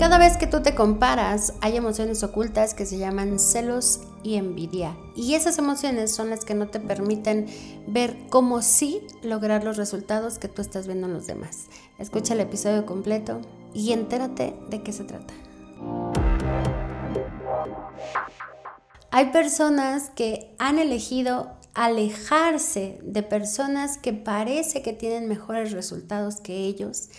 Cada vez que tú te comparas, hay emociones ocultas que se llaman celos y envidia. Y esas emociones son las que no te permiten ver cómo sí lograr los resultados que tú estás viendo en los demás. Escucha el episodio completo y entérate de qué se trata. Hay personas que han elegido alejarse de personas que parece que tienen mejores resultados que ellos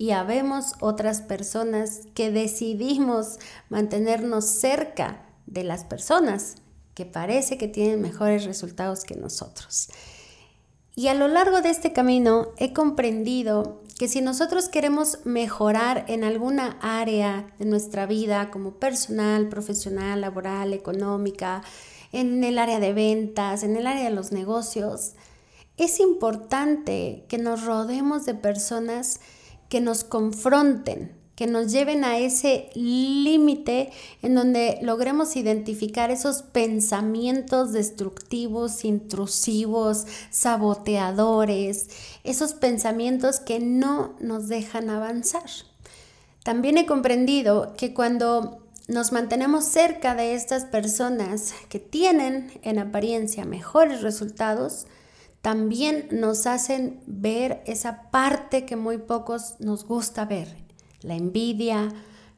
y habemos otras personas que decidimos mantenernos cerca de las personas que parece que tienen mejores resultados que nosotros. Y a lo largo de este camino he comprendido que si nosotros queremos mejorar en alguna área de nuestra vida, como personal, profesional, laboral, económica, en el área de ventas, en el área de los negocios, es importante que nos rodeemos de personas que nos confronten, que nos lleven a ese límite en donde logremos identificar esos pensamientos destructivos, intrusivos, saboteadores, esos pensamientos que no nos dejan avanzar. También he comprendido que cuando nos mantenemos cerca de estas personas que tienen en apariencia mejores resultados, también nos hacen ver esa parte que muy pocos nos gusta ver, la envidia,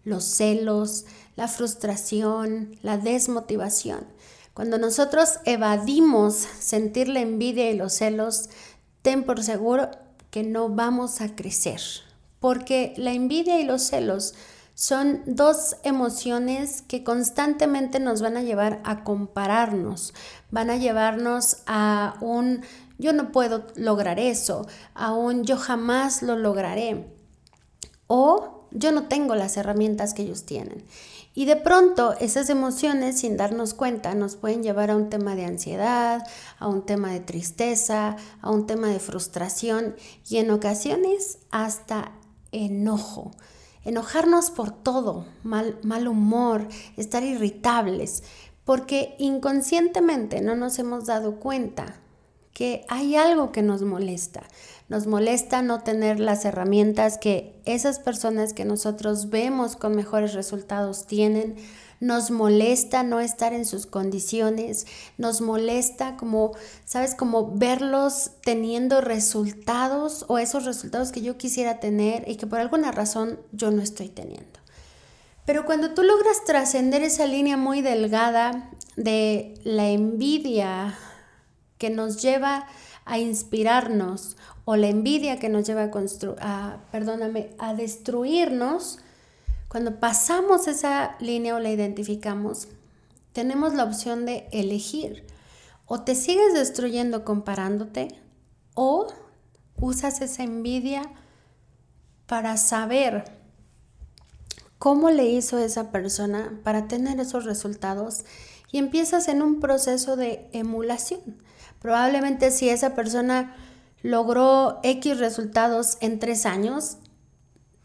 los celos, la frustración, la desmotivación. Cuando nosotros evadimos sentir la envidia y los celos, ten por seguro que no vamos a crecer, porque la envidia y los celos son dos emociones que constantemente nos van a llevar a compararnos, van a llevarnos a un yo no puedo lograr eso, a un yo jamás lo lograré o yo no tengo las herramientas que ellos tienen. Y de pronto esas emociones, sin darnos cuenta, nos pueden llevar a un tema de ansiedad, a un tema de tristeza, a un tema de frustración y en ocasiones hasta enojo. Enojarnos por todo, mal, mal humor, estar irritables, porque inconscientemente no nos hemos dado cuenta que hay algo que nos molesta. Nos molesta no tener las herramientas que esas personas que nosotros vemos con mejores resultados tienen. Nos molesta no estar en sus condiciones. Nos molesta como, ¿sabes? Como verlos teniendo resultados o esos resultados que yo quisiera tener y que por alguna razón yo no estoy teniendo. Pero cuando tú logras trascender esa línea muy delgada de la envidia, que nos lleva a inspirarnos o la envidia que nos lleva a, perdóname, a destruirnos, cuando pasamos esa línea o la identificamos, tenemos la opción de elegir. O te sigues destruyendo comparándote o usas esa envidia para saber cómo le hizo esa persona para tener esos resultados y empiezas en un proceso de emulación. Probablemente si esa persona logró X resultados en tres años,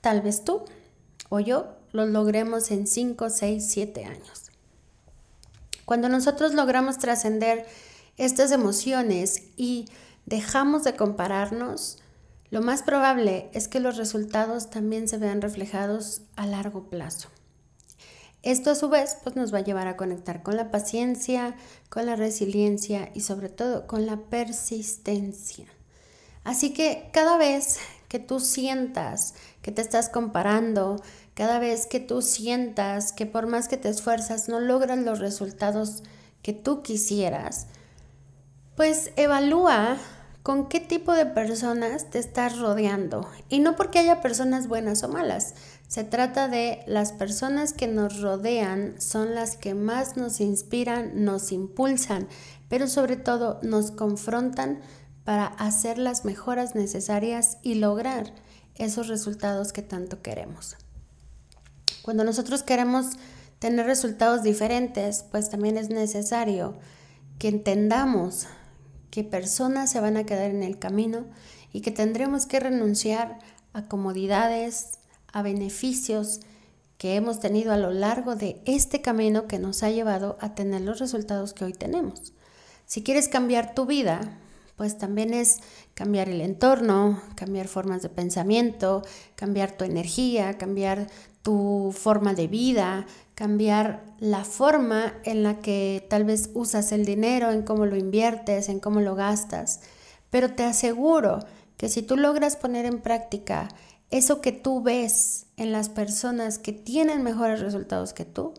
tal vez tú o yo los logremos en 5, 6, 7 años. Cuando nosotros logramos trascender estas emociones y dejamos de compararnos, lo más probable es que los resultados también se vean reflejados a largo plazo. Esto a su vez pues nos va a llevar a conectar con la paciencia, con la resiliencia y sobre todo con la persistencia. Así que cada vez que tú sientas que te estás comparando, cada vez que tú sientas que por más que te esfuerzas no logras los resultados que tú quisieras, pues evalúa con qué tipo de personas te estás rodeando. Y no porque haya personas buenas o malas, se trata de las personas que nos rodean, son las que más nos inspiran, nos impulsan, pero sobre todo nos confrontan para hacer las mejoras necesarias y lograr esos resultados que tanto queremos. Cuando nosotros queremos tener resultados diferentes, pues también es necesario que entendamos que personas se van a quedar en el camino y que tendremos que renunciar a comodidades, a beneficios que hemos tenido a lo largo de este camino que nos ha llevado a tener los resultados que hoy tenemos. Si quieres cambiar tu vida, pues también es cambiar el entorno, cambiar formas de pensamiento, cambiar tu energía, cambiar tu forma de vida, cambiar la forma en la que tal vez usas el dinero, en cómo lo inviertes, en cómo lo gastas. Pero te aseguro que si tú logras poner en práctica eso que tú ves en las personas que tienen mejores resultados que tú,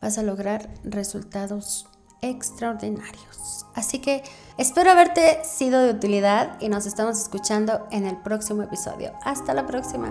vas a lograr resultados extraordinarios. Así que espero haberte sido de utilidad y nos estamos escuchando en el próximo episodio. Hasta la próxima.